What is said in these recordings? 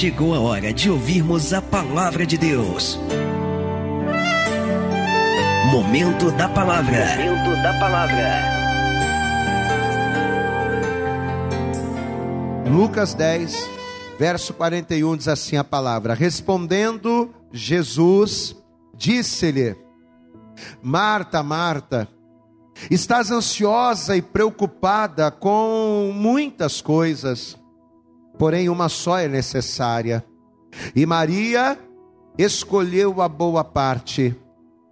chegou a hora de ouvirmos a palavra de Deus. Momento da palavra. Momento da palavra. Lucas 10, verso 41 diz assim a palavra: Respondendo Jesus, disse-lhe: Marta, Marta, estás ansiosa e preocupada com muitas coisas, porém uma só é necessária. E Maria escolheu a boa parte,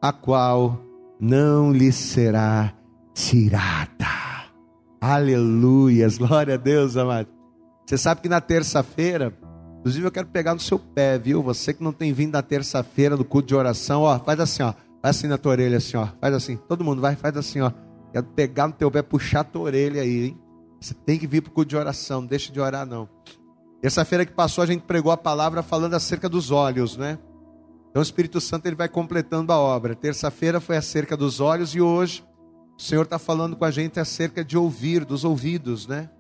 a qual não lhe será tirada. Aleluias, glória a Deus, amado. Você sabe que na terça-feira, inclusive eu quero pegar no seu pé, viu? Você que não tem vindo na terça-feira do culto de oração, ó, faz assim, ó. Faz assim na tua orelha, assim, ó. Faz assim. Todo mundo vai, faz assim, ó. Quero pegar no teu pé, puxar a tua orelha aí, hein? Você tem que vir para o culto de oração, não deixa de orar, não. Terça-feira que passou, a gente pregou a palavra falando acerca dos olhos, né? Então o Espírito Santo ele vai completando a obra. Terça-feira foi acerca dos olhos e hoje o Senhor está falando com a gente acerca de ouvir, dos ouvidos, né?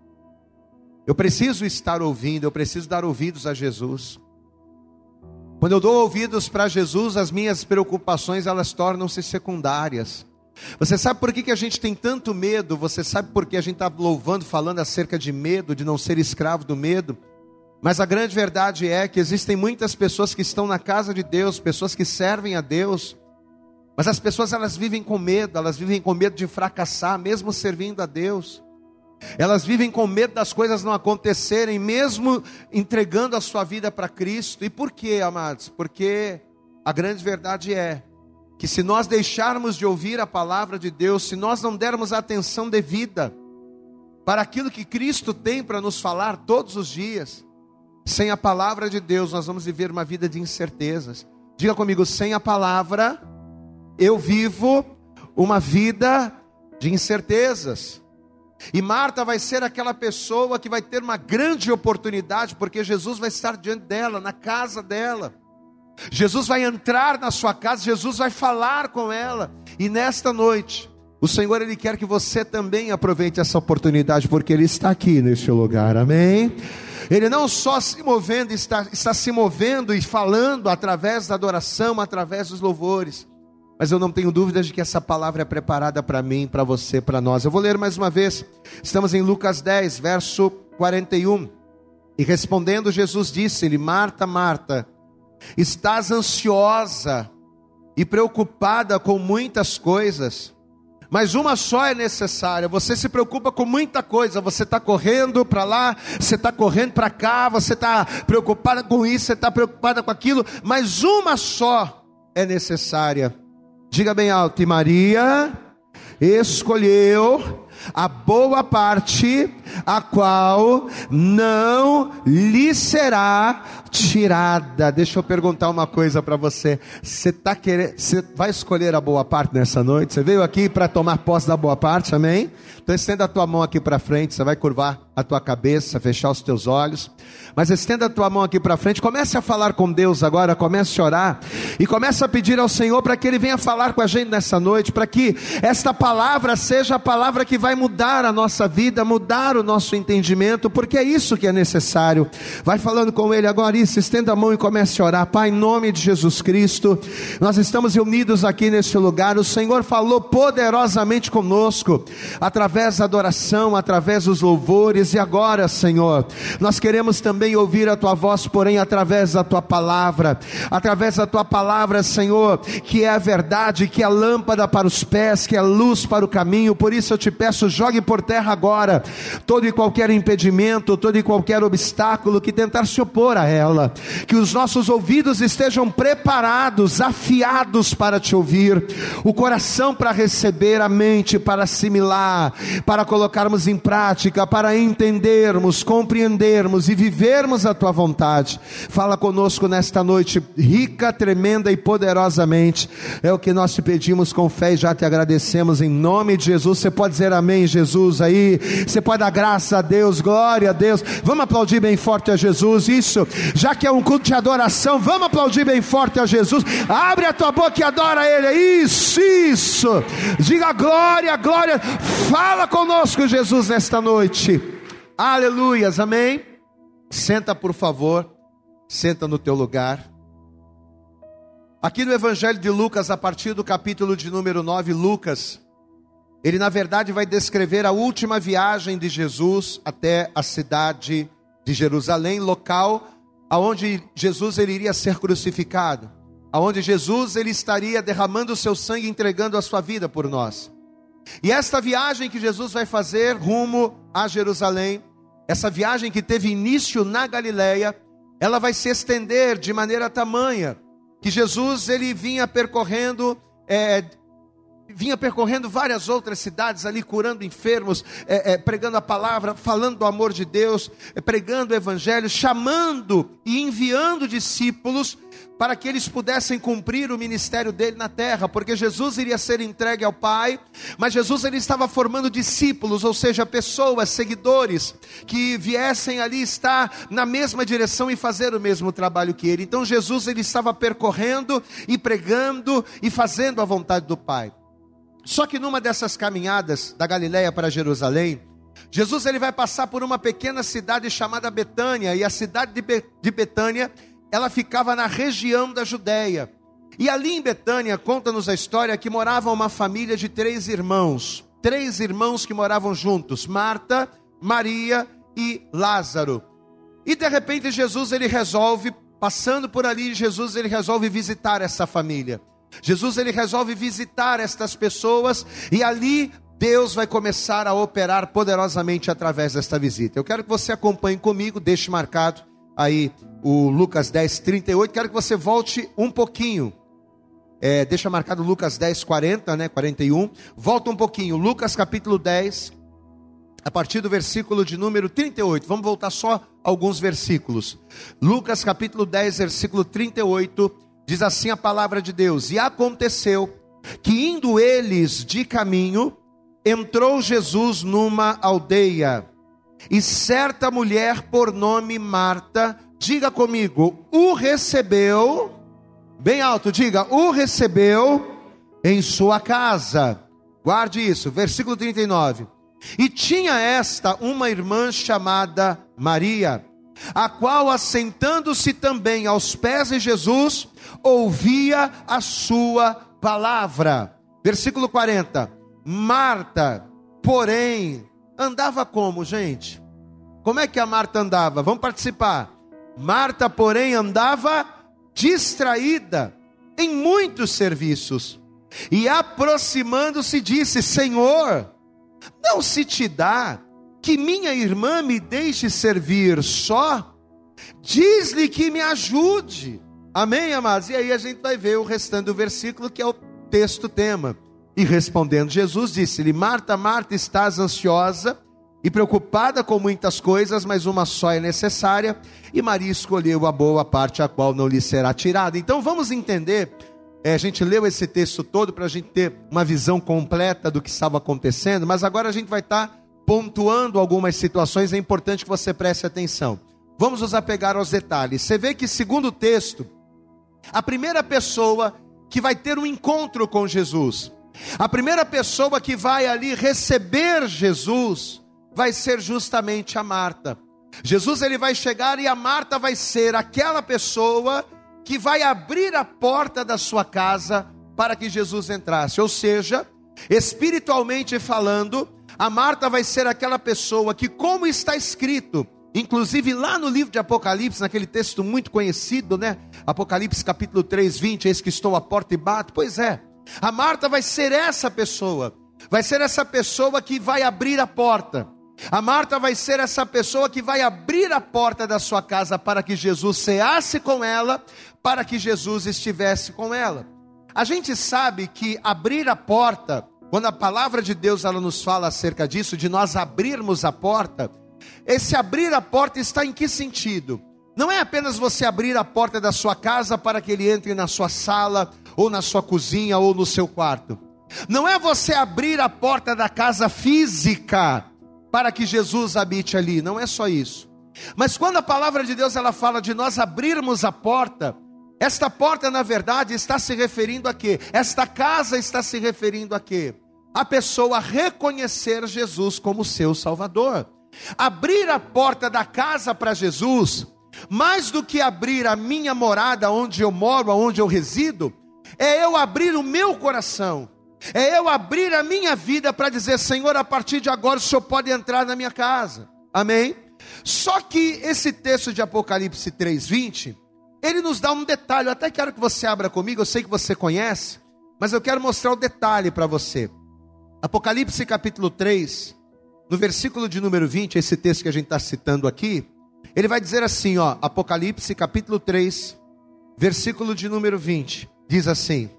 Eu preciso estar ouvindo, eu preciso dar ouvidos a Jesus. Quando eu dou ouvidos para Jesus, as minhas preocupações elas tornam-se secundárias. Você sabe por que, que a gente tem tanto medo? Você sabe por que a gente está louvando, falando acerca de medo, de não ser escravo do medo? Mas a grande verdade é que existem muitas pessoas que estão na casa de Deus, pessoas que servem a Deus, mas as pessoas elas vivem com medo, elas vivem com medo de fracassar, mesmo servindo a Deus. Elas vivem com medo das coisas não acontecerem, mesmo entregando a sua vida para Cristo. E por quê, amados? Porque a grande verdade é que se nós deixarmos de ouvir a palavra de Deus, se nós não dermos atenção devida para aquilo que Cristo tem para nos falar todos os dias, sem a palavra de Deus, nós vamos viver uma vida de incertezas. Diga comigo, sem a palavra, eu vivo uma vida de incertezas. E Marta vai ser aquela pessoa que vai ter uma grande oportunidade, porque Jesus vai estar diante dela, na casa dela. Jesus vai entrar na sua casa, Jesus vai falar com ela. E nesta noite, o Senhor ele quer que você também aproveite essa oportunidade, porque ele está aqui neste lugar. Amém. Ele não só se movendo, está, está se movendo e falando através da adoração, através dos louvores. Mas eu não tenho dúvidas de que essa palavra é preparada para mim, para você, para nós. Eu vou ler mais uma vez. Estamos em Lucas 10, verso 41. E respondendo, Jesus disse-lhe: Marta, Marta, estás ansiosa e preocupada com muitas coisas, mas uma só é necessária. Você se preocupa com muita coisa, você está correndo para lá, você está correndo para cá, você está preocupada com isso, você está preocupada com aquilo, mas uma só é necessária. Diga bem alto, e Maria escolheu a boa parte, a qual não lhe será tirada. Deixa eu perguntar uma coisa para você. Você tá querendo, você vai escolher a boa parte nessa noite? Você veio aqui para tomar posse da boa parte, amém? Então estenda a tua mão aqui para frente, você vai curvar a tua cabeça, fechar os teus olhos. Mas estenda a tua mão aqui para frente, comece a falar com Deus agora, comece a orar e comece a pedir ao Senhor para que ele venha falar com a gente nessa noite, para que esta palavra seja a palavra que vai mudar a nossa vida, mudar o nosso entendimento, porque é isso que é necessário. Vai falando com ele agora isso, estenda a mão e comece a orar. Pai, em nome de Jesus Cristo, nós estamos reunidos aqui neste lugar. O Senhor falou poderosamente conosco através da adoração, através dos louvores e agora, Senhor, nós queremos também ouvir a tua voz, porém através da tua palavra, através da tua palavra, Senhor, que é a verdade, que é a lâmpada para os pés, que é a luz para o caminho. Por isso eu te peço, jogue por terra agora todo e qualquer impedimento, todo e qualquer obstáculo que tentar se opor a ela. Que os nossos ouvidos estejam preparados, afiados para te ouvir, o coração para receber, a mente para assimilar, para colocarmos em prática, para entender entendermos, compreendermos e vivermos a tua vontade. Fala conosco nesta noite, rica, tremenda e poderosamente. É o que nós te pedimos com fé e já te agradecemos em nome de Jesus. Você pode dizer amém, Jesus, aí. Você pode dar graça a Deus, glória a Deus. Vamos aplaudir bem forte a Jesus. Isso, já que é um culto de adoração, vamos aplaudir bem forte a Jesus. Abre a tua boca e adora Ele. Isso, isso. Diga glória, glória. Fala conosco, Jesus, nesta noite. Aleluias, amém? Senta por favor. Senta no teu lugar. Aqui no Evangelho de Lucas, a partir do capítulo de número 9, Lucas, ele na verdade vai descrever a última viagem de Jesus até a cidade de Jerusalém, local aonde Jesus ele iria ser crucificado, aonde Jesus ele estaria derramando o seu sangue, entregando a sua vida por nós. E esta viagem que Jesus vai fazer rumo a Jerusalém, essa viagem que teve início na Galileia, ela vai se estender de maneira tamanha que Jesus ele vinha percorrendo é, vinha percorrendo várias outras cidades ali, curando enfermos, é, é, pregando a palavra, falando do amor de Deus, é, pregando o evangelho, chamando e enviando discípulos para que eles pudessem cumprir o ministério dele na terra, porque Jesus iria ser entregue ao Pai, mas Jesus ele estava formando discípulos, ou seja, pessoas, seguidores, que viessem ali estar na mesma direção e fazer o mesmo trabalho que ele. Então Jesus ele estava percorrendo e pregando e fazendo a vontade do Pai. Só que numa dessas caminhadas da Galiléia para Jerusalém, Jesus ele vai passar por uma pequena cidade chamada Betânia, e a cidade de, Be de Betânia, ela ficava na região da Judéia. E ali em Betânia, conta-nos a história que morava uma família de três irmãos, três irmãos que moravam juntos, Marta, Maria e Lázaro. E de repente Jesus ele resolve, passando por ali, Jesus ele resolve visitar essa família. Jesus ele resolve visitar estas pessoas e ali Deus vai começar a operar poderosamente através desta visita. Eu quero que você acompanhe comigo, deixe marcado aí o Lucas 10, 38. Quero que você volte um pouquinho. É, deixa marcado Lucas 10, 40, né? 41. Volta um pouquinho. Lucas capítulo 10, a partir do versículo de número 38. Vamos voltar só alguns versículos. Lucas capítulo 10, versículo 38 Diz assim a palavra de Deus: E aconteceu que indo eles de caminho, entrou Jesus numa aldeia, e certa mulher por nome Marta, diga comigo, o recebeu, bem alto, diga, o recebeu em sua casa. Guarde isso, versículo 39. E tinha esta uma irmã chamada Maria, a qual, assentando-se também aos pés de Jesus, ouvia a sua palavra. Versículo 40. Marta, porém, andava como, gente? Como é que a Marta andava? Vamos participar. Marta, porém, andava distraída em muitos serviços. E aproximando-se, disse: Senhor, não se te dá que minha irmã me deixe servir só? Diz-lhe que me ajude. Amém, amados? E aí a gente vai ver o restante do versículo, que é o texto tema. E respondendo, Jesus disse-lhe: Marta, Marta, estás ansiosa e preocupada com muitas coisas, mas uma só é necessária, e Maria escolheu a boa parte, a qual não lhe será tirada. Então vamos entender. É, a gente leu esse texto todo para a gente ter uma visão completa do que estava acontecendo, mas agora a gente vai estar tá pontuando algumas situações, é importante que você preste atenção. Vamos nos apegar aos detalhes. Você vê que, segundo o texto, a primeira pessoa que vai ter um encontro com Jesus, a primeira pessoa que vai ali receber Jesus, vai ser justamente a Marta. Jesus ele vai chegar e a Marta vai ser aquela pessoa que vai abrir a porta da sua casa para que Jesus entrasse. Ou seja, espiritualmente falando, a Marta vai ser aquela pessoa que, como está escrito, Inclusive lá no livro de Apocalipse, naquele texto muito conhecido, né? Apocalipse capítulo 3, 20, eis que estou à porta e bato. Pois é, a Marta vai ser essa pessoa, vai ser essa pessoa que vai abrir a porta. A Marta vai ser essa pessoa que vai abrir a porta da sua casa para que Jesus ceasse com ela, para que Jesus estivesse com ela. A gente sabe que abrir a porta, quando a palavra de Deus ela nos fala acerca disso, de nós abrirmos a porta, esse abrir a porta está em que sentido? Não é apenas você abrir a porta da sua casa para que ele entre na sua sala, ou na sua cozinha, ou no seu quarto. Não é você abrir a porta da casa física para que Jesus habite ali. Não é só isso. Mas quando a palavra de Deus ela fala de nós abrirmos a porta, esta porta na verdade está se referindo a quê? Esta casa está se referindo a quê? A pessoa reconhecer Jesus como seu Salvador. Abrir a porta da casa para Jesus mais do que abrir a minha morada, onde eu moro, onde eu resido, é eu abrir o meu coração, é eu abrir a minha vida para dizer: Senhor, a partir de agora o Senhor pode entrar na minha casa. Amém? Só que esse texto de Apocalipse 3:20, ele nos dá um detalhe. Eu até quero que você abra comigo, eu sei que você conhece, mas eu quero mostrar o detalhe para você. Apocalipse capítulo 3, no versículo de número 20, esse texto que a gente está citando aqui, ele vai dizer assim, ó, Apocalipse capítulo 3, versículo de número 20, diz assim: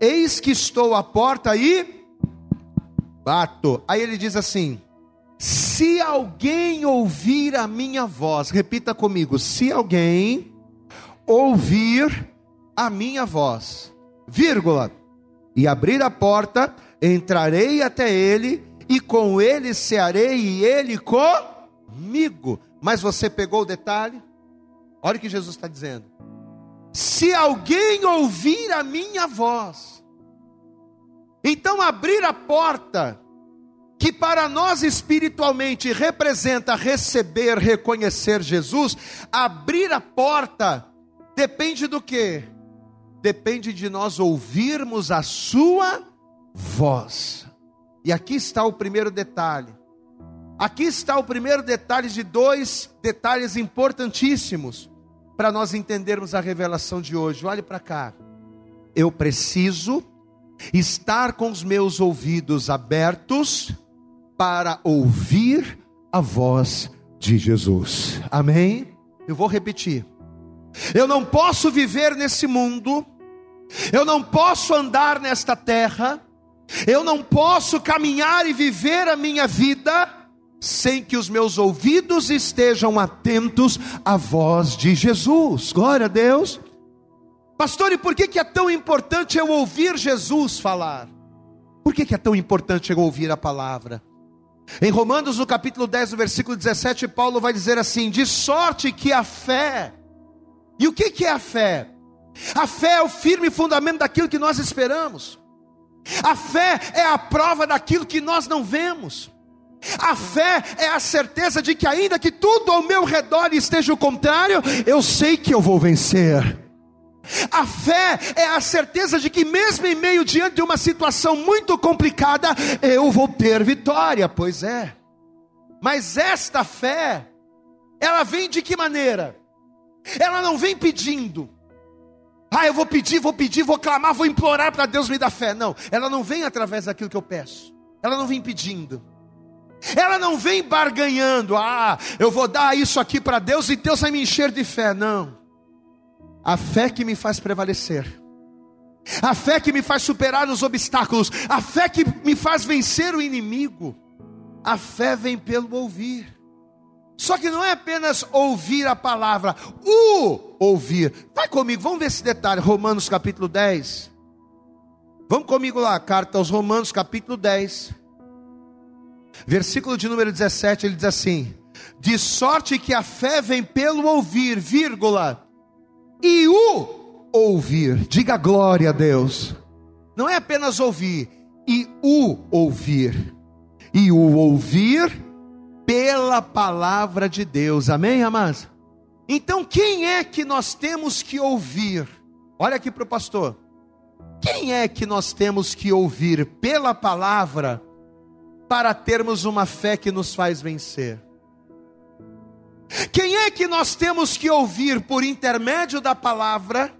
Eis que estou à porta e bato. Aí ele diz assim: Se alguém ouvir a minha voz, repita comigo, se alguém ouvir a minha voz, vírgula, e abrir a porta, entrarei até ele e com ele cearei e ele comigo. Mas você pegou o detalhe? Olha o que Jesus está dizendo. Se alguém ouvir a minha voz, então abrir a porta, que para nós espiritualmente representa receber, reconhecer Jesus, abrir a porta depende do que? Depende de nós ouvirmos a Sua voz. E aqui está o primeiro detalhe. Aqui está o primeiro detalhe de dois detalhes importantíssimos para nós entendermos a revelação de hoje. Olhe para cá. Eu preciso estar com os meus ouvidos abertos para ouvir a voz de Jesus. Amém? Eu vou repetir. Eu não posso viver nesse mundo, eu não posso andar nesta terra, eu não posso caminhar e viver a minha vida sem que os meus ouvidos estejam atentos à voz de Jesus. Glória a Deus. Pastor, e por que, que é tão importante eu ouvir Jesus falar? Por que, que é tão importante eu ouvir a palavra? Em Romanos, no capítulo 10, no versículo 17, Paulo vai dizer assim: De sorte que a fé, e o que, é a fé? A fé é o firme fundamento daquilo que nós esperamos. A fé é a prova daquilo que nós não vemos. A fé é a certeza de que, ainda que tudo ao meu redor esteja o contrário, eu sei que eu vou vencer. A fé é a certeza de que, mesmo em meio diante de uma situação muito complicada, eu vou ter vitória. Pois é, mas esta fé, ela vem de que maneira? Ela não vem pedindo, ah, eu vou pedir, vou pedir, vou clamar, vou implorar para Deus me dar fé. Não, ela não vem através daquilo que eu peço. Ela não vem pedindo. Ela não vem barganhando. Ah, eu vou dar isso aqui para Deus e Deus vai me encher de fé. Não. A fé que me faz prevalecer. A fé que me faz superar os obstáculos. A fé que me faz vencer o inimigo. A fé vem pelo ouvir. Só que não é apenas ouvir a palavra, o ouvir. Vai comigo, vamos ver esse detalhe, Romanos capítulo 10. Vamos comigo lá, carta aos Romanos capítulo 10. Versículo de número 17, ele diz assim: De sorte que a fé vem pelo ouvir, vírgula, e o ouvir. Diga glória a Deus. Não é apenas ouvir, e o ouvir. E o ouvir pela palavra de Deus. Amém, amados? Então, quem é que nós temos que ouvir? Olha aqui para o pastor. Quem é que nós temos que ouvir pela palavra para termos uma fé que nos faz vencer? Quem é que nós temos que ouvir por intermédio da palavra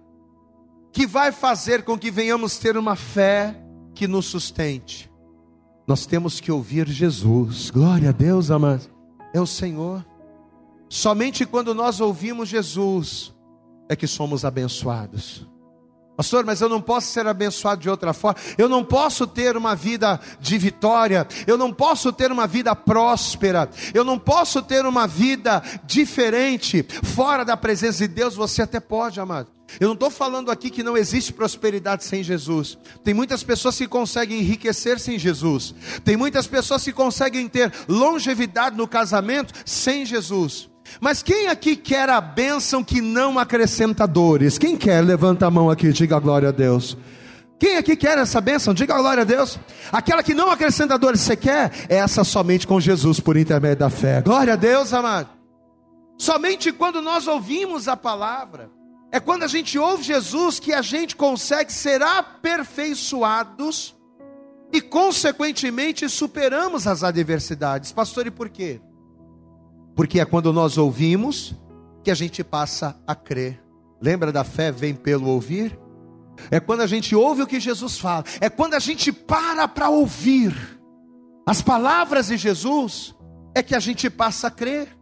que vai fazer com que venhamos ter uma fé que nos sustente? Nós temos que ouvir Jesus. Glória a Deus, amados. É o Senhor. Somente quando nós ouvimos Jesus é que somos abençoados. Pastor, mas eu não posso ser abençoado de outra forma. Eu não posso ter uma vida de vitória. Eu não posso ter uma vida próspera. Eu não posso ter uma vida diferente fora da presença de Deus. Você até pode, amado. Eu não estou falando aqui que não existe prosperidade sem Jesus. Tem muitas pessoas que conseguem enriquecer sem Jesus. Tem muitas pessoas que conseguem ter longevidade no casamento sem Jesus. Mas quem aqui quer a bênção que não acrescenta dores? Quem quer? Levanta a mão aqui, diga glória a Deus. Quem aqui quer essa bênção? Diga glória a Deus. Aquela que não acrescenta dores, você quer? Essa somente com Jesus por intermédio da fé. Glória a Deus, amado. Somente quando nós ouvimos a palavra, é quando a gente ouve Jesus que a gente consegue ser aperfeiçoados e, consequentemente, superamos as adversidades. Pastor, e por quê? Porque é quando nós ouvimos que a gente passa a crer. Lembra da fé vem pelo ouvir? É quando a gente ouve o que Jesus fala, é quando a gente para para ouvir as palavras de Jesus, é que a gente passa a crer.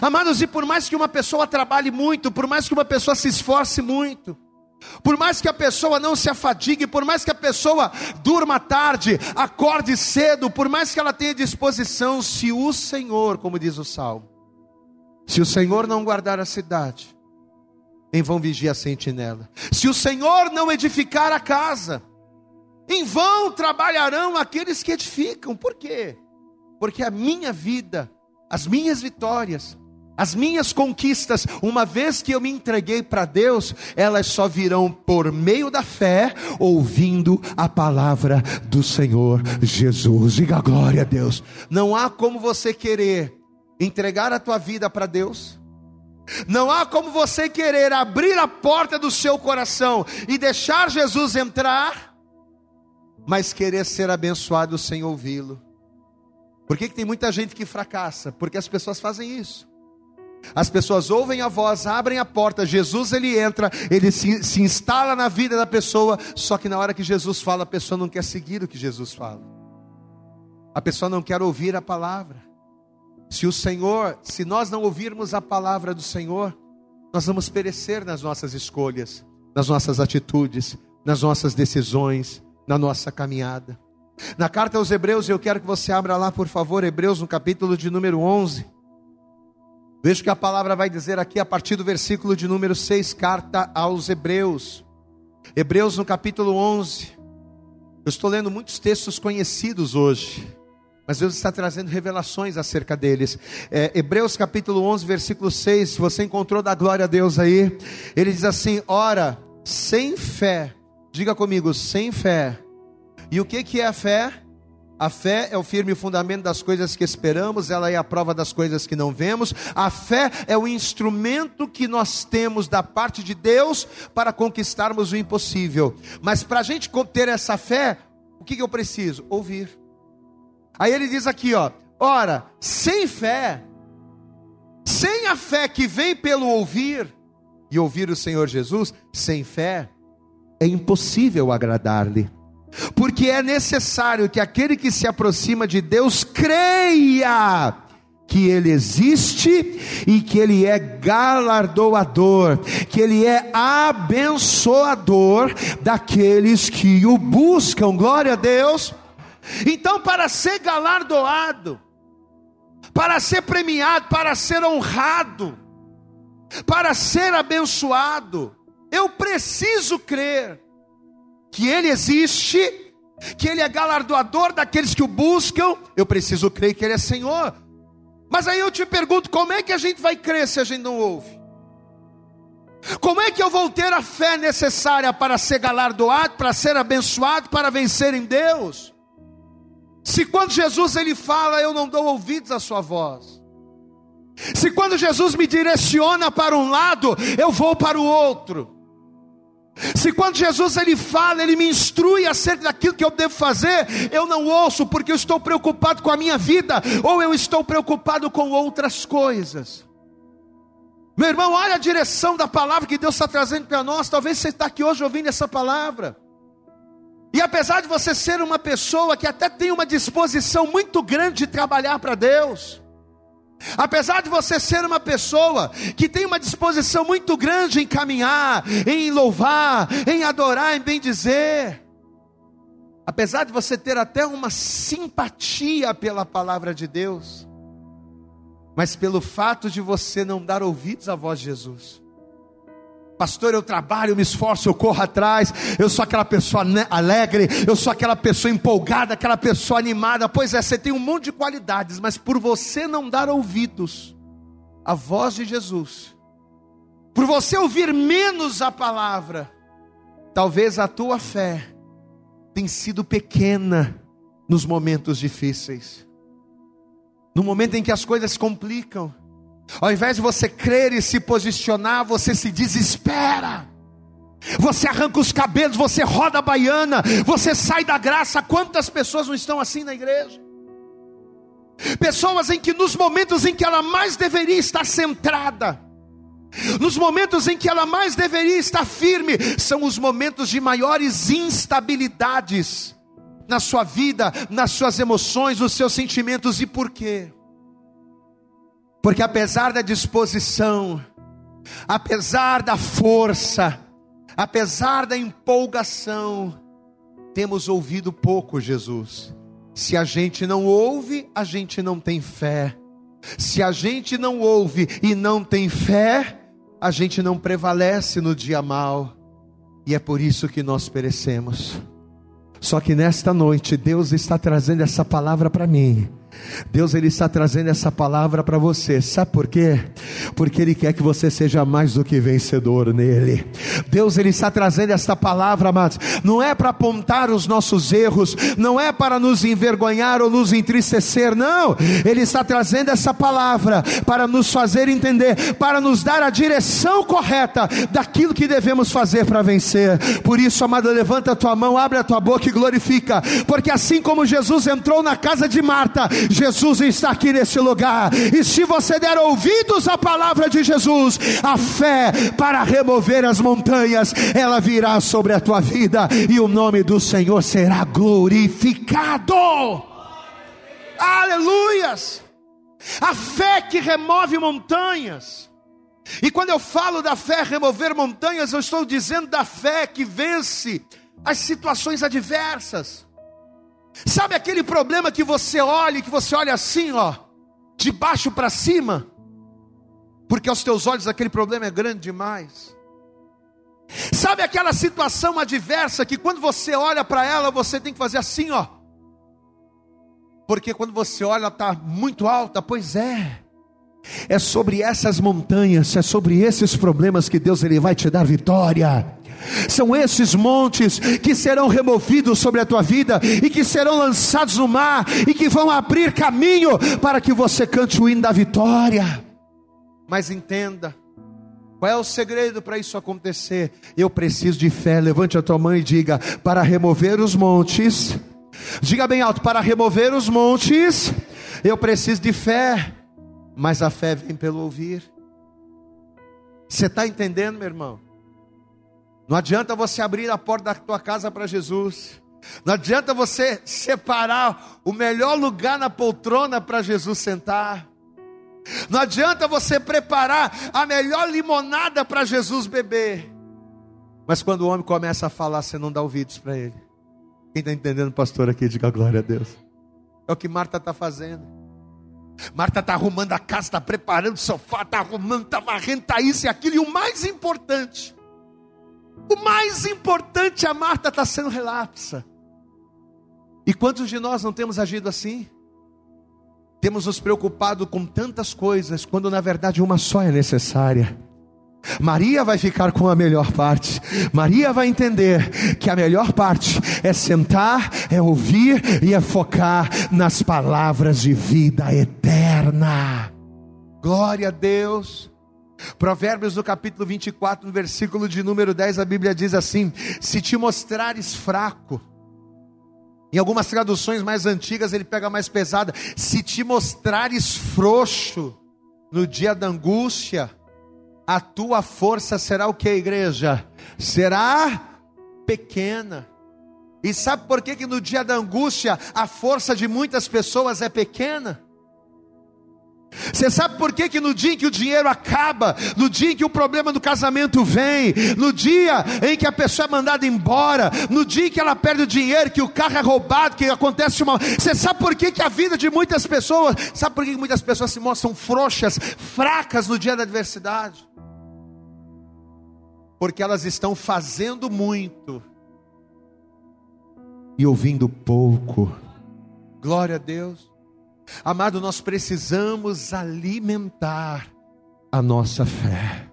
Amados, e por mais que uma pessoa trabalhe muito, por mais que uma pessoa se esforce muito, por mais que a pessoa não se afadigue, por mais que a pessoa durma tarde, acorde cedo, por mais que ela tenha disposição, se o Senhor, como diz o salmo, se o Senhor não guardar a cidade, em vão vigia a sentinela. Se o Senhor não edificar a casa, em vão trabalharão aqueles que edificam. Por quê? Porque a minha vida, as minhas vitórias, as minhas conquistas, uma vez que eu me entreguei para Deus, elas só virão por meio da fé, ouvindo a palavra do Senhor Jesus. Diga glória a Deus. Não há como você querer entregar a tua vida para Deus. Não há como você querer abrir a porta do seu coração e deixar Jesus entrar, mas querer ser abençoado sem ouvi-lo. Por que, que tem muita gente que fracassa? Porque as pessoas fazem isso. As pessoas ouvem a voz, abrem a porta, Jesus ele entra, ele se, se instala na vida da pessoa, só que na hora que Jesus fala, a pessoa não quer seguir o que Jesus fala. A pessoa não quer ouvir a palavra. Se o Senhor, se nós não ouvirmos a palavra do Senhor, nós vamos perecer nas nossas escolhas, nas nossas atitudes, nas nossas decisões, na nossa caminhada. Na carta aos Hebreus, eu quero que você abra lá, por favor, Hebreus no capítulo de número 11. Veja o que a palavra vai dizer aqui a partir do versículo de número 6, carta aos Hebreus. Hebreus no capítulo 11. Eu estou lendo muitos textos conhecidos hoje, mas Deus está trazendo revelações acerca deles. É, Hebreus capítulo 11, versículo 6. Se você encontrou da glória a Deus aí, ele diz assim: Ora, sem fé, diga comigo, sem fé. E o que, que é a fé? A fé é o firme fundamento das coisas que esperamos, ela é a prova das coisas que não vemos. A fé é o instrumento que nós temos da parte de Deus para conquistarmos o impossível. Mas para a gente ter essa fé, o que, eu preciso? Ouvir. Aí ele diz aqui, ó, ora, sem fé, sem a fé que vem pelo ouvir, e ouvir o Senhor Jesus, sem fé, é impossível agradar-lhe. Porque é necessário que aquele que se aproxima de Deus creia que Ele existe e que Ele é galardoador, que Ele é abençoador daqueles que o buscam. Glória a Deus. Então, para ser galardoado, para ser premiado, para ser honrado, para ser abençoado, eu preciso crer que Ele existe, que Ele é galardoador daqueles que o buscam, eu preciso crer que Ele é Senhor. Mas aí eu te pergunto: como é que a gente vai crer se a gente não ouve? Como é que eu vou ter a fé necessária para ser galardoado, para ser abençoado, para vencer em Deus? Se quando Jesus ele fala, eu não dou ouvidos à sua voz. Se quando Jesus me direciona para um lado, eu vou para o outro. Se quando Jesus ele fala, ele me instrui acerca daquilo que eu devo fazer, eu não ouço porque eu estou preocupado com a minha vida ou eu estou preocupado com outras coisas. Meu irmão, olha a direção da palavra que Deus está trazendo para nós. Talvez você está aqui hoje ouvindo essa palavra. E apesar de você ser uma pessoa que até tem uma disposição muito grande de trabalhar para Deus, Apesar de você ser uma pessoa que tem uma disposição muito grande em caminhar, em louvar, em adorar, em bendizer, apesar de você ter até uma simpatia pela palavra de Deus, mas pelo fato de você não dar ouvidos à voz de Jesus, Pastor, eu trabalho, eu me esforço, eu corro atrás, eu sou aquela pessoa alegre, eu sou aquela pessoa empolgada, aquela pessoa animada. Pois é, você tem um monte de qualidades, mas por você não dar ouvidos à voz de Jesus, por você ouvir menos a palavra, talvez a tua fé tenha sido pequena nos momentos difíceis, no momento em que as coisas complicam Ao invés de você crer e se posicionar, você se desespera. Você arranca os cabelos, você roda a baiana, você sai da graça. Quantas pessoas não estão assim na igreja? Pessoas em que nos momentos em que ela mais deveria estar centrada, nos momentos em que ela mais deveria estar firme, são os momentos de maiores instabilidades na sua vida, nas suas emoções, nos seus sentimentos. E por quê? Porque apesar da disposição, apesar da força, apesar da empolgação, temos ouvido pouco Jesus. Se a gente não ouve, a gente não tem fé. Se a gente não ouve e não tem fé, a gente não prevalece no dia mal. E é por isso que nós perecemos. Só que nesta noite, Deus está trazendo essa palavra para mim Deus ele está trazendo essa palavra para você. Sabe por quê? Porque ele quer que você seja mais do que vencedor nele. Deus ele está trazendo essa palavra, amados. Não é para apontar os nossos erros, não é para nos envergonhar ou nos entristecer, não. Ele está trazendo essa palavra para nos fazer entender, para nos dar a direção correta daquilo que devemos fazer para vencer. Por isso, amado, levanta a tua mão, abre a tua boca e glorifica, porque assim como Jesus entrou na casa de Marta, Jesus está aqui nesse lugar. E se você der ouvidos à palavra de Jesus, a fé para remover as montanhas, ela virá sobre a tua vida e o nome do Senhor será glorificado. Aleluias! A fé que remove montanhas. E quando eu falo da fé remover montanhas, eu estou dizendo da fé que vence as situações adversas. Sabe aquele problema que você olha, que você olha assim, ó, de baixo para cima? Porque aos teus olhos aquele problema é grande demais. Sabe aquela situação adversa que quando você olha para ela, você tem que fazer assim, ó. Porque quando você olha, está muito alta, pois é. É sobre essas montanhas, é sobre esses problemas que Deus ele vai te dar vitória. São esses montes que serão removidos sobre a tua vida e que serão lançados no mar e que vão abrir caminho para que você cante o hino da vitória. Mas entenda, qual é o segredo para isso acontecer? Eu preciso de fé. Levante a tua mão e diga: para remover os montes, diga bem alto: para remover os montes, eu preciso de fé. Mas a fé vem pelo ouvir. Você está entendendo, meu irmão? Não adianta você abrir a porta da tua casa para Jesus. Não adianta você separar o melhor lugar na poltrona para Jesus sentar. Não adianta você preparar a melhor limonada para Jesus beber. Mas quando o homem começa a falar, você não dá ouvidos para ele. Quem está entendendo, pastor, aqui, diga glória a Deus. É o que Marta está fazendo. Marta está arrumando a casa, está preparando o sofá, está arrumando, está varrendo, está isso e aquilo. E o mais importante, o mais importante, a Marta está sendo relapsa. E quantos de nós não temos agido assim? Temos nos preocupado com tantas coisas, quando na verdade uma só é necessária. Maria vai ficar com a melhor parte. Maria vai entender que a melhor parte é sentar, é ouvir e é focar nas palavras de vida eterna. Glória a Deus. Provérbios no capítulo 24, no versículo de número 10, a Bíblia diz assim: Se te mostrares fraco, em algumas traduções mais antigas ele pega mais pesada, se te mostrares frouxo no dia da angústia, a tua força será o que, igreja? Será pequena. E sabe por que, que no dia da angústia a força de muitas pessoas é pequena? Você sabe por que, que no dia em que o dinheiro acaba, no dia em que o problema do casamento vem, no dia em que a pessoa é mandada embora, no dia em que ela perde o dinheiro, que o carro é roubado, que acontece uma. Você sabe por que, que a vida de muitas pessoas, sabe por que, que muitas pessoas se mostram frouxas, fracas no dia da adversidade? Porque elas estão fazendo muito e ouvindo pouco. Glória a Deus. Amado, nós precisamos alimentar a nossa fé.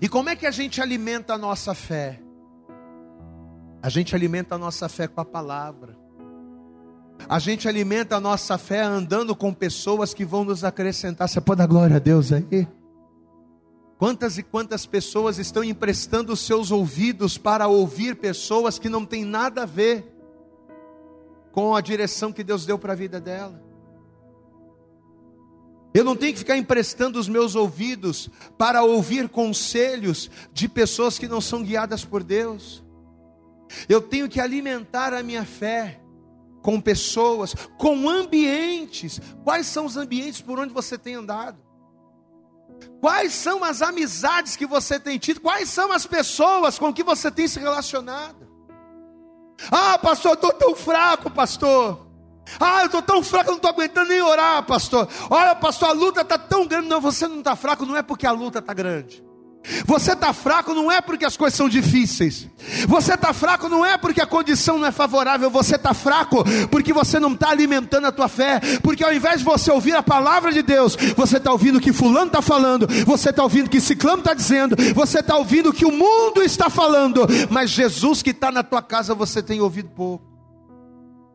E como é que a gente alimenta a nossa fé? A gente alimenta a nossa fé com a palavra. A gente alimenta a nossa fé andando com pessoas que vão nos acrescentar. Você pode dar glória a Deus aí? Quantas e quantas pessoas estão emprestando os seus ouvidos para ouvir pessoas que não têm nada a ver com a direção que Deus deu para a vida dela? Eu não tenho que ficar emprestando os meus ouvidos para ouvir conselhos de pessoas que não são guiadas por Deus. Eu tenho que alimentar a minha fé com pessoas, com ambientes. Quais são os ambientes por onde você tem andado? Quais são as amizades que você tem tido? Quais são as pessoas com que você tem se relacionado? Ah, pastor, eu estou tão fraco, pastor. Ah, eu estou tão fraco, eu não estou aguentando nem orar, pastor. Olha, pastor, a luta está tão grande. Não, você não está fraco, não é porque a luta está grande. Você está fraco não é porque as coisas são difíceis. Você está fraco não é porque a condição não é favorável. Você está fraco porque você não está alimentando a tua fé. Porque ao invés de você ouvir a palavra de Deus, você está ouvindo o que fulano está falando. Você está ouvindo o que ciclano está dizendo. Você está ouvindo o que o mundo está falando. Mas Jesus que está na tua casa, você tem ouvido pouco.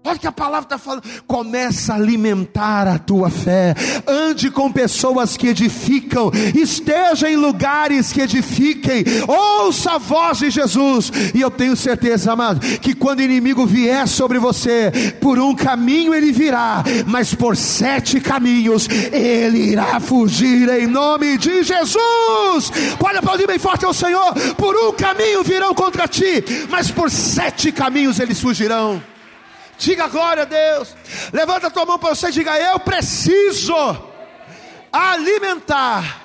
Olha o que a palavra está falando. Começa a alimentar a tua fé. Ande com pessoas que edificam. Esteja em lugares que edifiquem. Ouça a voz de Jesus. E eu tenho certeza, amado, que quando o inimigo vier sobre você, por um caminho ele virá, mas por sete caminhos ele irá fugir em nome de Jesus. Pode aplaudir bem forte ao Senhor. Por um caminho virão contra ti, mas por sete caminhos eles fugirão. Diga glória a Deus. Levanta a tua mão para você e diga: Eu preciso alimentar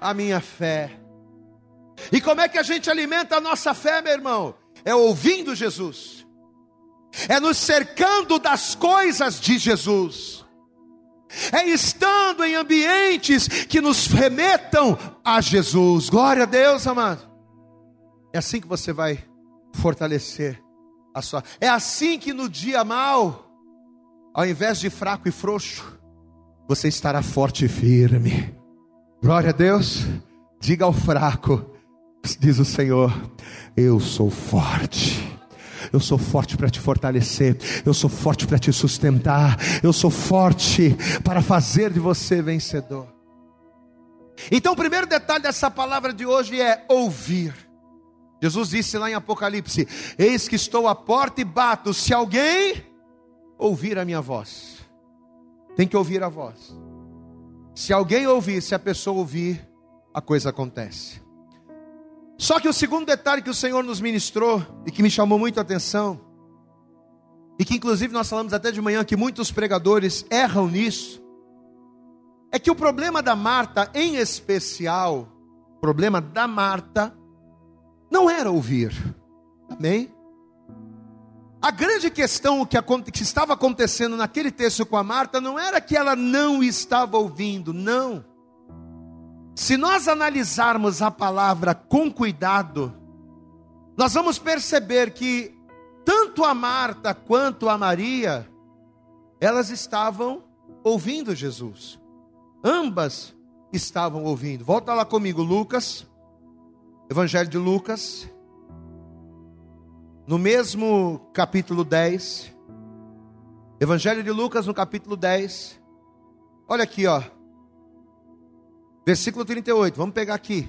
a minha fé. E como é que a gente alimenta a nossa fé, meu irmão? É ouvindo Jesus, é nos cercando das coisas de Jesus, é estando em ambientes que nos remetam a Jesus. Glória a Deus, amado. É assim que você vai fortalecer a sua. É assim que no dia mal, ao invés de fraco e frouxo, você estará forte e firme. Glória a Deus. Diga ao fraco, diz o Senhor: Eu sou forte. Eu sou forte para te fortalecer, eu sou forte para te sustentar, eu sou forte para fazer de você vencedor. Então, o primeiro detalhe dessa palavra de hoje é ouvir. Jesus disse lá em Apocalipse: Eis que estou à porta e bato, se alguém ouvir a minha voz. Tem que ouvir a voz. Se alguém ouvir, se a pessoa ouvir, a coisa acontece. Só que o segundo detalhe que o Senhor nos ministrou e que me chamou muito a atenção, e que inclusive nós falamos até de manhã que muitos pregadores erram nisso, é que o problema da Marta, em especial, o problema da Marta, não era ouvir. Amém? A grande questão que, que estava acontecendo naquele texto com a Marta não era que ela não estava ouvindo, não. Se nós analisarmos a palavra com cuidado, nós vamos perceber que tanto a Marta quanto a Maria, elas estavam ouvindo Jesus. Ambas estavam ouvindo. Volta lá comigo, Lucas, Evangelho de Lucas, no mesmo capítulo 10. Evangelho de Lucas, no capítulo 10. Olha aqui, ó. Versículo 38, vamos pegar aqui.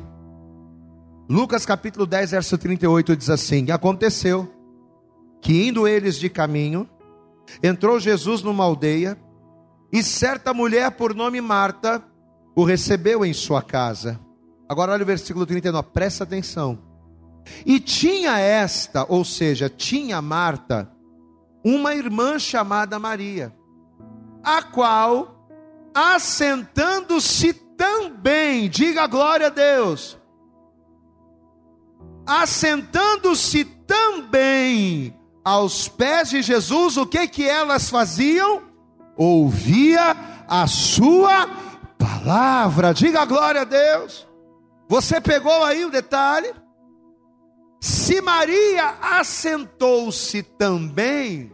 Lucas capítulo 10, verso 38 diz assim: E aconteceu que indo eles de caminho, entrou Jesus numa aldeia, e certa mulher por nome Marta o recebeu em sua casa. Agora olha o versículo 39, presta atenção. E tinha esta, ou seja, tinha Marta, uma irmã chamada Maria, a qual, assentando-se também, diga glória a Deus, assentando-se também aos pés de Jesus, o que que elas faziam? Ouvia a sua palavra, diga glória a Deus. Você pegou aí o detalhe? Se Maria assentou-se também,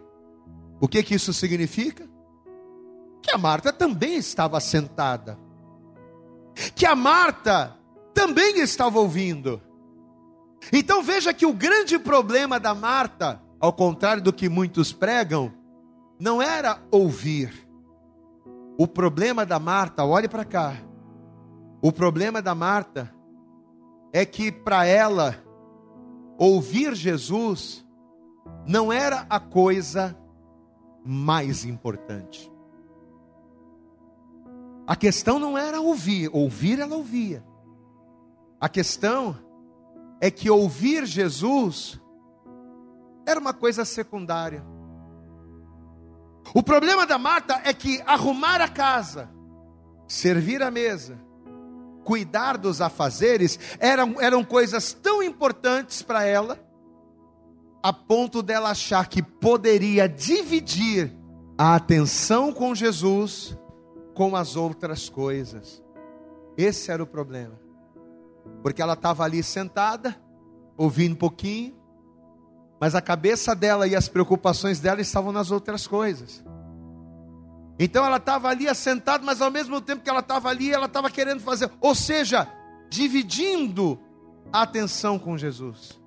o que que isso significa? Que a Marta também estava sentada. Que a Marta também estava ouvindo. Então veja que o grande problema da Marta, ao contrário do que muitos pregam, não era ouvir. O problema da Marta, olhe para cá. O problema da Marta é que para ela ouvir Jesus não era a coisa mais importante. A questão não era ouvir, ouvir ela ouvia. A questão é que ouvir Jesus era uma coisa secundária. O problema da Marta é que arrumar a casa, servir a mesa, cuidar dos afazeres eram, eram coisas tão importantes para ela, a ponto dela achar que poderia dividir a atenção com Jesus com as outras coisas. Esse era o problema. Porque ela estava ali sentada, ouvindo um pouquinho, mas a cabeça dela e as preocupações dela estavam nas outras coisas. Então ela estava ali assentada, mas ao mesmo tempo que ela estava ali, ela estava querendo fazer, ou seja, dividindo a atenção com Jesus.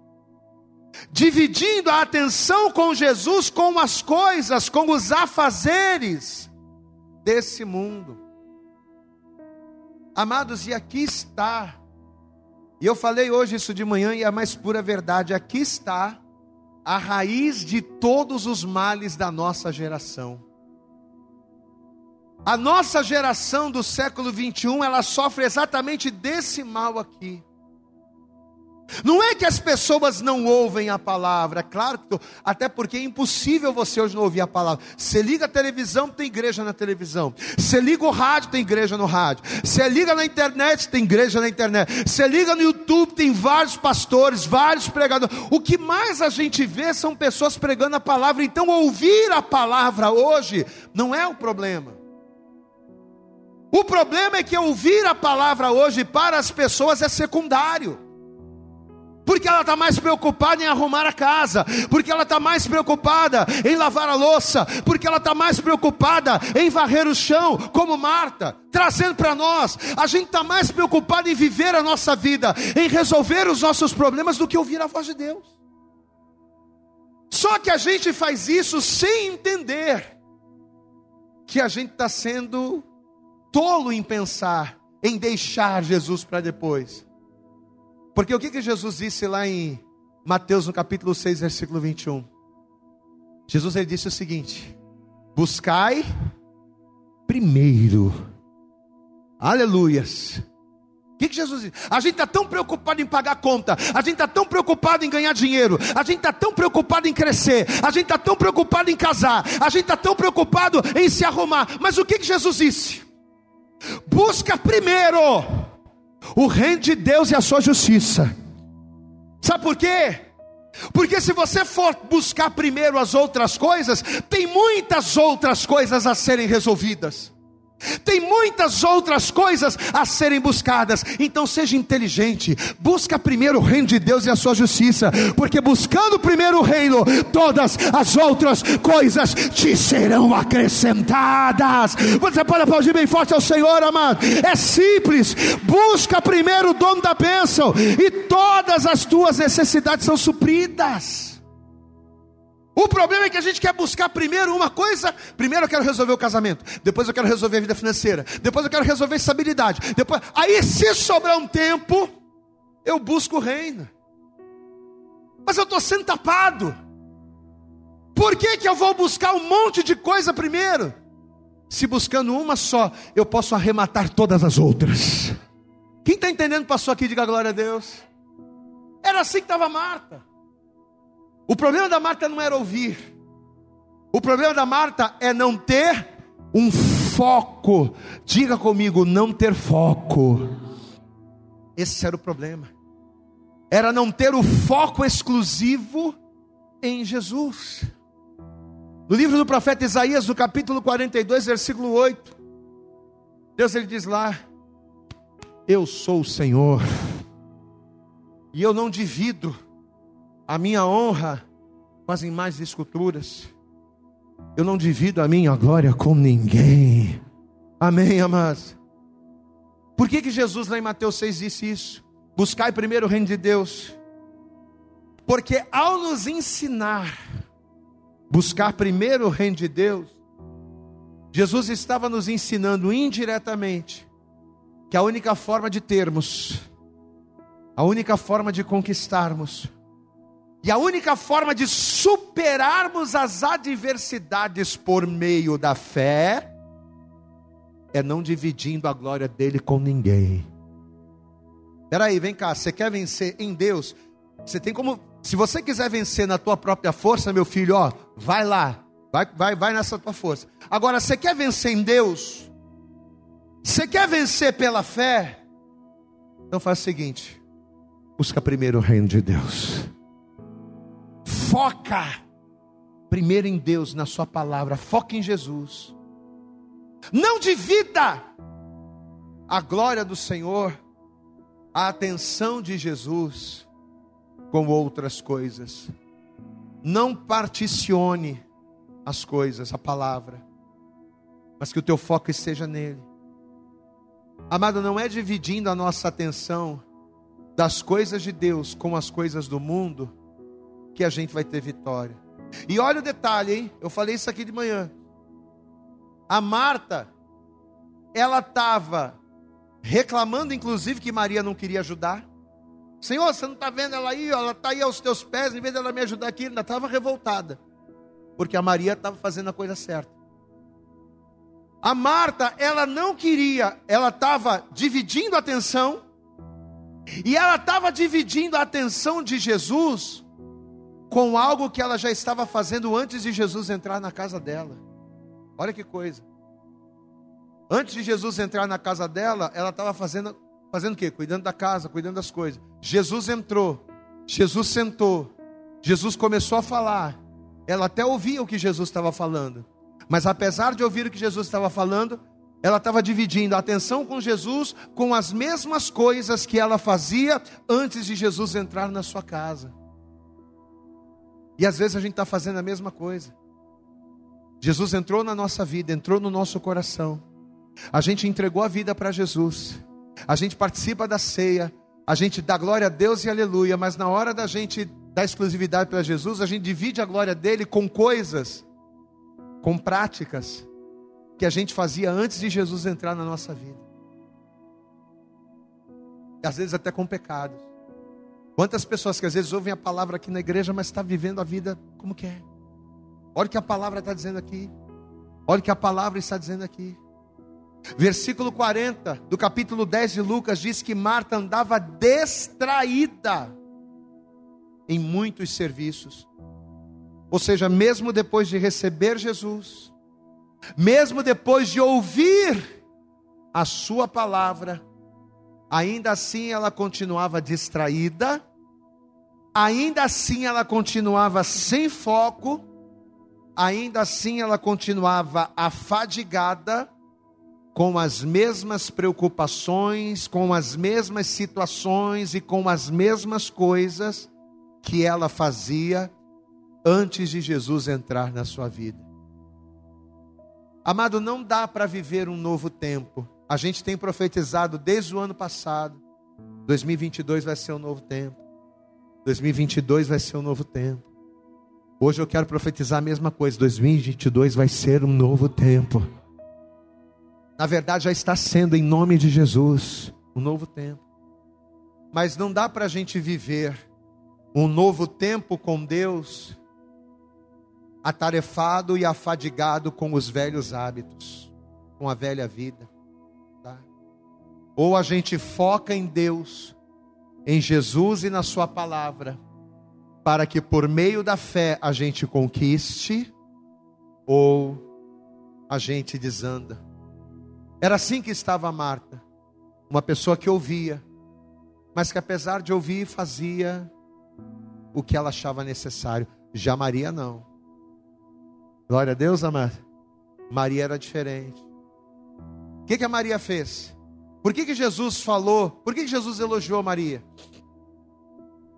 Dividindo a atenção com Jesus com as coisas, com os afazeres desse mundo. Amados, e aqui está, e eu falei hoje isso de manhã, e é a mais pura verdade: aqui está a raiz de todos os males da nossa geração. A nossa geração do século 21, ela sofre exatamente desse mal aqui. Não é que as pessoas não ouvem a palavra, claro que até porque é impossível você hoje não ouvir a palavra. Você liga a televisão, tem igreja na televisão. Você liga o rádio, tem igreja no rádio. Você liga na internet, tem igreja na internet. Você liga no YouTube, tem vários pastores, vários pregadores. O que mais a gente vê são pessoas pregando a palavra. Então, ouvir a palavra hoje não é o problema. O problema é que ouvir a palavra hoje para as pessoas é secundário porque ela está mais preocupada em arrumar a casa, porque ela está mais preocupada em lavar a louça, porque ela está mais preocupada em varrer o chão, como Marta, trazendo para nós. A gente está mais preocupado em viver a nossa vida, em resolver os nossos problemas, do que ouvir a voz de Deus. Só que a gente faz isso sem entender que a gente está sendo tolo em pensar em deixar Jesus para depois. Porque o que, que Jesus disse lá em Mateus no capítulo 6, versículo 21? Jesus ele disse o seguinte: Buscai primeiro, aleluias. O que, que Jesus disse? A gente está tão preocupado em pagar conta, a gente está tão preocupado em ganhar dinheiro, a gente está tão preocupado em crescer, a gente está tão preocupado em casar, a gente está tão preocupado em se arrumar. Mas o que, que Jesus disse? Busca primeiro o reino de Deus e a sua justiça. Sabe por quê? Porque se você for buscar primeiro as outras coisas, tem muitas outras coisas a serem resolvidas. Tem muitas outras coisas a serem buscadas. Então seja inteligente. Busca primeiro o reino de Deus e a sua justiça. Porque buscando primeiro o reino, todas as outras coisas te serão acrescentadas. Você pode aplaudir bem forte ao Senhor, amado. É simples. Busca primeiro o dono da bênção. E todas as tuas necessidades são supridas. O problema é que a gente quer buscar primeiro uma coisa. Primeiro eu quero resolver o casamento. Depois eu quero resolver a vida financeira. Depois eu quero resolver a estabilidade. Depois, aí, se sobrar um tempo, eu busco o reino. Mas eu estou sendo tapado. Por que, que eu vou buscar um monte de coisa primeiro? Se buscando uma só, eu posso arrematar todas as outras. Quem está entendendo, passou aqui, diga glória a Deus. Era assim que estava Marta. O problema da Marta não era ouvir. O problema da Marta é não ter um foco. Diga comigo, não ter foco. Esse era o problema. Era não ter o foco exclusivo em Jesus. No livro do profeta Isaías, no capítulo 42, versículo 8, Deus ele diz lá: Eu sou o Senhor, e eu não divido a minha honra com as imagens de esculturas. Eu não divido a minha glória com ninguém. Amém, amados? Por que, que Jesus lá em Mateus 6 disse isso? Buscai primeiro o reino de Deus. Porque ao nos ensinar buscar primeiro o reino de Deus, Jesus estava nos ensinando indiretamente que a única forma de termos, a única forma de conquistarmos, e a única forma de superarmos as adversidades por meio da fé é não dividindo a glória dele com ninguém. Peraí, vem cá, você quer vencer em Deus? Você tem como, se você quiser vencer na tua própria força, meu filho, ó, vai lá, vai, vai, vai nessa tua força. Agora, você quer vencer em Deus? Você quer vencer pela fé? Então faz o seguinte: busca primeiro o reino de Deus. Foca primeiro em Deus, na Sua palavra. Foca em Jesus. Não divida a glória do Senhor, a atenção de Jesus com outras coisas. Não particione as coisas, a palavra, mas que o teu foco esteja nele. Amado, não é dividindo a nossa atenção das coisas de Deus com as coisas do mundo que a gente vai ter vitória. E olha o detalhe, hein? Eu falei isso aqui de manhã. A Marta, ela estava reclamando, inclusive, que Maria não queria ajudar. Senhor, você não está vendo ela aí? Ela está aí aos teus pés, em vez dela me ajudar aqui, ainda estava revoltada. Porque a Maria estava fazendo a coisa certa. A Marta, ela não queria, ela estava dividindo a atenção, e ela estava dividindo a atenção de Jesus com algo que ela já estava fazendo antes de Jesus entrar na casa dela. Olha que coisa. Antes de Jesus entrar na casa dela, ela estava fazendo, fazendo o quê? Cuidando da casa, cuidando das coisas. Jesus entrou, Jesus sentou, Jesus começou a falar. Ela até ouvia o que Jesus estava falando, mas apesar de ouvir o que Jesus estava falando, ela estava dividindo a atenção com Jesus com as mesmas coisas que ela fazia antes de Jesus entrar na sua casa. E às vezes a gente está fazendo a mesma coisa. Jesus entrou na nossa vida, entrou no nosso coração. A gente entregou a vida para Jesus. A gente participa da ceia. A gente dá glória a Deus e aleluia. Mas na hora da gente dar exclusividade para Jesus, a gente divide a glória dele com coisas, com práticas que a gente fazia antes de Jesus entrar na nossa vida. E às vezes até com pecados. Quantas pessoas que às vezes ouvem a palavra aqui na igreja, mas está vivendo a vida como quer. Olha o que a palavra está dizendo aqui. Olha o que a palavra está dizendo aqui. Versículo 40 do capítulo 10 de Lucas diz que Marta andava distraída em muitos serviços. Ou seja, mesmo depois de receber Jesus, mesmo depois de ouvir a Sua palavra, ainda assim ela continuava distraída, ainda assim ela continuava sem foco, ainda assim ela continuava afadigada, com as mesmas preocupações, com as mesmas situações e com as mesmas coisas que ela fazia antes de Jesus entrar na sua vida. Amado, não dá para viver um novo tempo. A gente tem profetizado desde o ano passado. 2022 vai ser um novo tempo. 2022 vai ser um novo tempo. Hoje eu quero profetizar a mesma coisa. 2022 vai ser um novo tempo. Na verdade, já está sendo, em nome de Jesus, um novo tempo. Mas não dá para a gente viver um novo tempo com Deus atarefado e afadigado com os velhos hábitos, com a velha vida. Ou a gente foca em Deus, em Jesus e na Sua palavra, para que por meio da fé a gente conquiste, ou a gente desanda. Era assim que estava Marta, uma pessoa que ouvia, mas que apesar de ouvir, fazia o que ela achava necessário. Já Maria não. Glória a Deus, amado. Maria era diferente. O que, que a Maria fez? Por que, que Jesus falou? Por que, que Jesus elogiou Maria?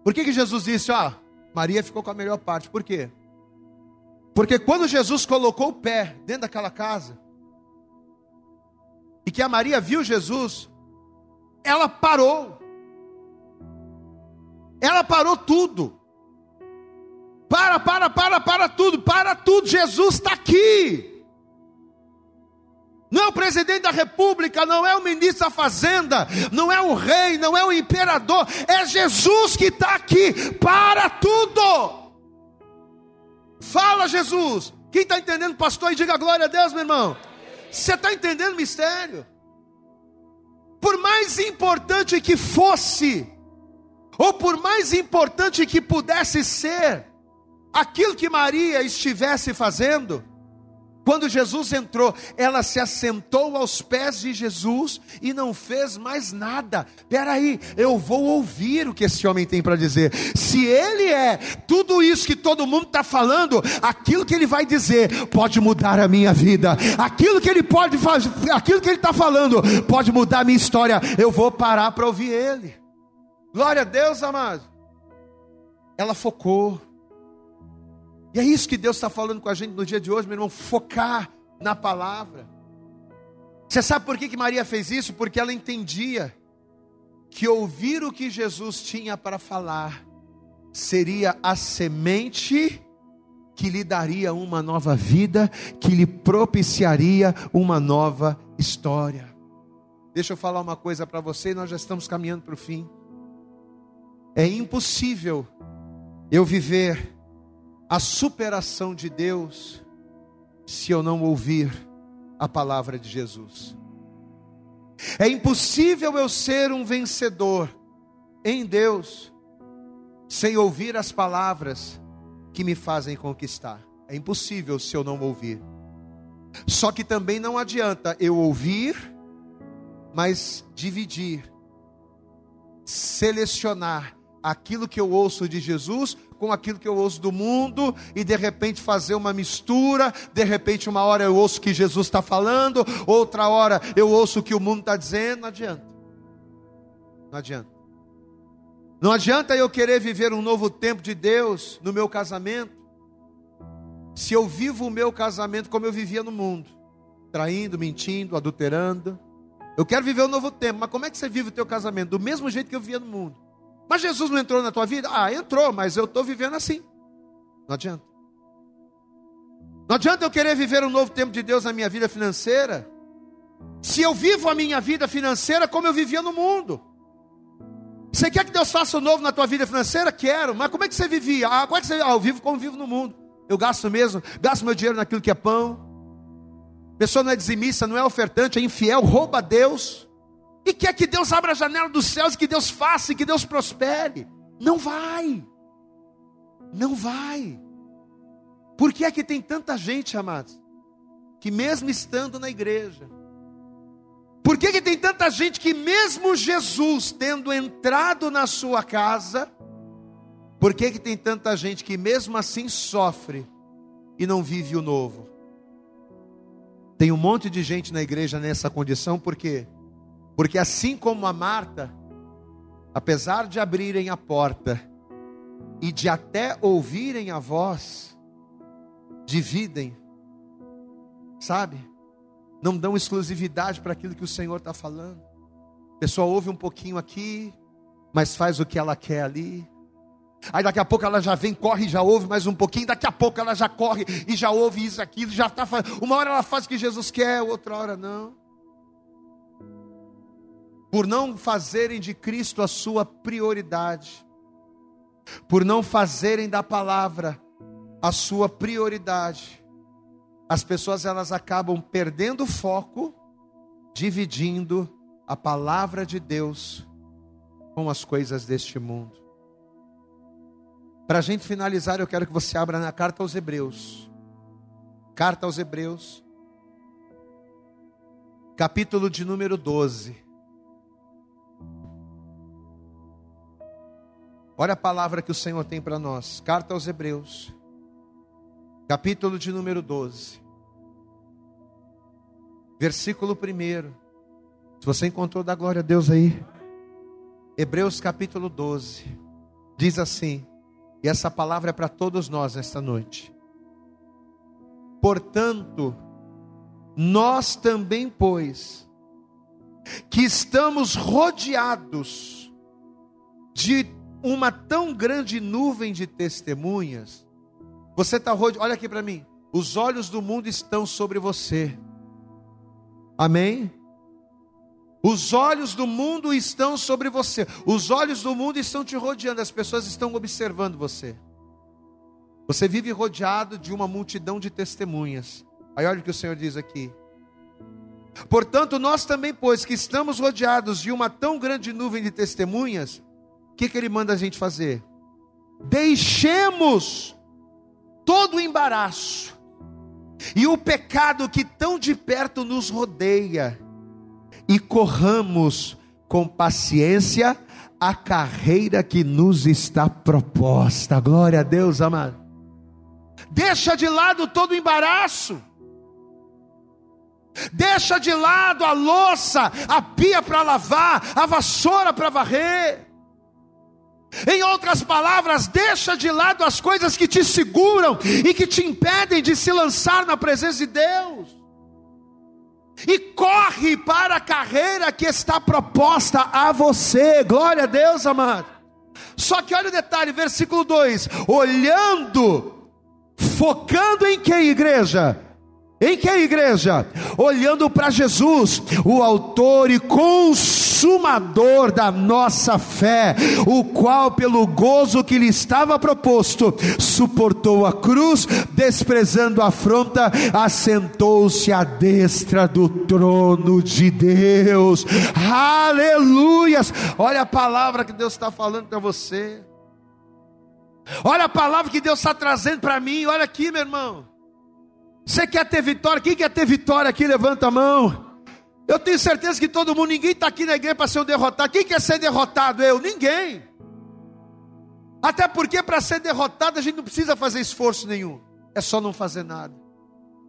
Por que, que Jesus disse, ó, Maria ficou com a melhor parte? Por quê? Porque quando Jesus colocou o pé dentro daquela casa, e que a Maria viu Jesus, ela parou. Ela parou tudo. Para, para, para, para tudo, para tudo. Jesus está aqui. Não é o presidente da república, não é o ministro da fazenda, não é o rei, não é o imperador, é Jesus que está aqui. Para tudo. Fala, Jesus. Quem está entendendo, pastor, e diga glória a Deus, meu irmão. Você está entendendo o mistério? Por mais importante que fosse, ou por mais importante que pudesse ser, aquilo que Maria estivesse fazendo, quando Jesus entrou, ela se assentou aos pés de Jesus e não fez mais nada. Peraí, eu vou ouvir o que esse homem tem para dizer. Se ele é tudo isso que todo mundo está falando, aquilo que ele vai dizer pode mudar a minha vida. Aquilo que ele pode fazer, aquilo que ele está falando pode mudar a minha história. Eu vou parar para ouvir ele. Glória a Deus, amado. Ela focou. E é isso que Deus está falando com a gente no dia de hoje, meu irmão, focar na palavra. Você sabe por que, que Maria fez isso? Porque ela entendia que ouvir o que Jesus tinha para falar seria a semente que lhe daria uma nova vida, que lhe propiciaria uma nova história. Deixa eu falar uma coisa para você, nós já estamos caminhando para o fim. É impossível eu viver a superação de Deus se eu não ouvir a palavra de Jesus. É impossível eu ser um vencedor em Deus sem ouvir as palavras que me fazem conquistar. É impossível se eu não ouvir. Só que também não adianta eu ouvir, mas dividir, selecionar aquilo que eu ouço de Jesus com aquilo que eu ouço do mundo e de repente fazer uma mistura. De repente, uma hora eu ouço o que Jesus está falando, outra hora eu ouço o que o mundo está dizendo. Não adianta. Não adianta. Não adianta eu querer viver um novo tempo de Deus no meu casamento, se eu vivo o meu casamento como eu vivia no mundo, traindo, mentindo, adulterando. Eu quero viver um novo tempo, mas como é que você vive o teu casamento? Do mesmo jeito que eu vivia no mundo. Mas Jesus não entrou na tua vida? Ah, entrou, mas eu estou vivendo assim. Não adianta. Não adianta eu querer viver um novo tempo de Deus na minha vida financeira, se eu vivo a minha vida financeira como eu vivia no mundo. Você quer que Deus faça o um novo na tua vida financeira? Quero, mas como é que você vivia? Ah, como é que você ah, eu vivo como vivo no mundo. Eu gasto mesmo, gasto meu dinheiro naquilo que é pão. A pessoa não é dizimista, não é ofertante, é infiel, rouba Deus e quer que Deus abra a janela dos céus, que Deus faça, que Deus prospere. Não vai. Não vai. Por que é que tem tanta gente, amados, que mesmo estando na igreja, por que, que tem tanta gente que, mesmo Jesus tendo entrado na sua casa, por que, que tem tanta gente que, mesmo assim, sofre e não vive o novo? Tem um monte de gente na igreja nessa condição, por quê? Porque assim como a Marta, apesar de abrirem a porta e de até ouvirem a voz, dividem, sabe? Não dão exclusividade para aquilo que o Senhor está falando. A pessoa ouve um pouquinho aqui, mas faz o que ela quer ali. Aí daqui a pouco ela já vem, corre e já ouve mais um pouquinho. Daqui a pouco ela já corre e já ouve isso, aquilo, já está fazendo. Uma hora ela faz o que Jesus quer, outra hora não por não fazerem de Cristo a sua prioridade, por não fazerem da palavra a sua prioridade, as pessoas elas acabam perdendo o foco, dividindo a palavra de Deus com as coisas deste mundo. Para a gente finalizar, eu quero que você abra na carta aos Hebreus. Carta aos Hebreus, capítulo de número 12. Olha a palavra que o Senhor tem para nós. Carta aos Hebreus, capítulo de número 12, versículo 1. Se você encontrou, dá glória a Deus aí. Hebreus capítulo 12, diz assim, e essa palavra é para todos nós nesta noite. Portanto, nós também, pois, que estamos rodeados de uma tão grande nuvem de testemunhas, Você está rodeado, olha aqui para mim. Os olhos do mundo estão sobre você. Amém? Os olhos do mundo estão sobre você. Os olhos do mundo estão te rodeando. As pessoas estão observando você. Você vive rodeado de uma multidão de testemunhas. Aí olha o que o Senhor diz aqui. Portanto, nós também, pois que estamos rodeados de uma tão grande nuvem de testemunhas, que, que ele manda a gente fazer? Deixemos todo o embaraço e o pecado que tão de perto nos rodeia e corramos com paciência a carreira que nos está proposta. Glória a Deus, amado. Deixa de lado todo o embaraço. Deixa de lado a louça, a pia para lavar, a vassoura para varrer. Em outras palavras, deixa de lado as coisas que te seguram e que te impedem de se lançar na presença de Deus. E corre para a carreira que está proposta a você. Glória a Deus, amado. Só que olha o detalhe, versículo 2: olhando, focando em que igreja? Em que igreja? Olhando para Jesus, o autor e consumador da nossa fé, o qual, pelo gozo que lhe estava proposto, suportou a cruz, desprezando a afronta, assentou-se à destra do trono de Deus. Aleluias! Olha a palavra que Deus está falando para você. Olha a palavra que Deus está trazendo para mim. Olha aqui, meu irmão. Você quer ter vitória? Quem quer ter vitória aqui? Levanta a mão. Eu tenho certeza que todo mundo, ninguém está aqui na igreja para ser um derrotado. Quem quer ser derrotado? Eu? Ninguém. Até porque para ser derrotado a gente não precisa fazer esforço nenhum. É só não fazer nada.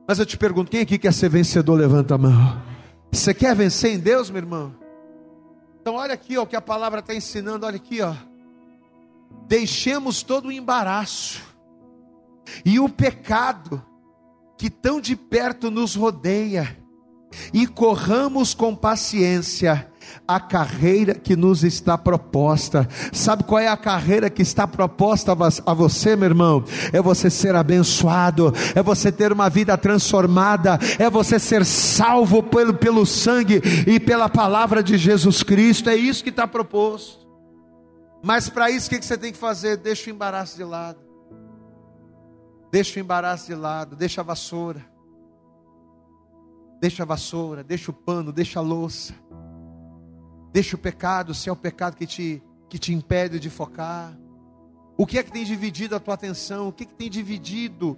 Mas eu te pergunto, quem aqui quer ser vencedor? Levanta a mão. Você quer vencer em Deus, meu irmão? Então olha aqui ó, o que a palavra está ensinando, olha aqui, ó. Deixemos todo o embaraço e o pecado que tão de perto nos rodeia e corramos com paciência a carreira que nos está proposta. Sabe qual é a carreira que está proposta a você, meu irmão? É você ser abençoado, é você ter uma vida transformada, é você ser salvo pelo, pelo sangue e pela palavra de Jesus Cristo. É isso que está proposto. Mas para isso, o que você tem que fazer? Deixa o embaraço de lado. Deixa o embaraço de lado, deixa a vassoura. Deixa a vassoura, deixa o pano, deixa a louça. Deixa o pecado, se é o pecado que te, que te impede de focar. O que é que tem dividido a tua atenção? O que, é que tem dividido,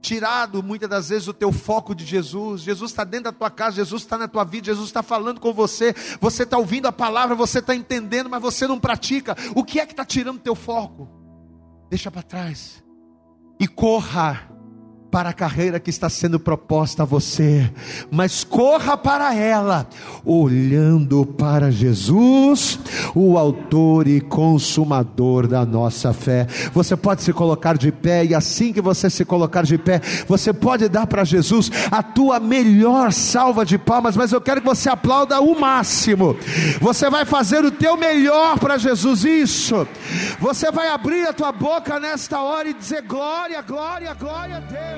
tirado muitas das vezes o teu foco de Jesus? Jesus está dentro da tua casa, Jesus está na tua vida, Jesus está falando com você. Você está ouvindo a palavra, você está entendendo, mas você não pratica. O que é que está tirando o teu foco? Deixa para trás e corra para a carreira que está sendo proposta a você, mas corra para ela, olhando para Jesus, o Autor e Consumador da nossa fé. Você pode se colocar de pé, e assim que você se colocar de pé, você pode dar para Jesus a tua melhor salva de palmas, mas eu quero que você aplauda o máximo. Você vai fazer o teu melhor para Jesus, isso. Você vai abrir a tua boca nesta hora e dizer glória, glória, glória a Deus.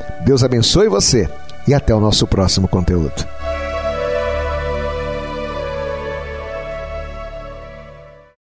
Deus abençoe você e até o nosso próximo conteúdo.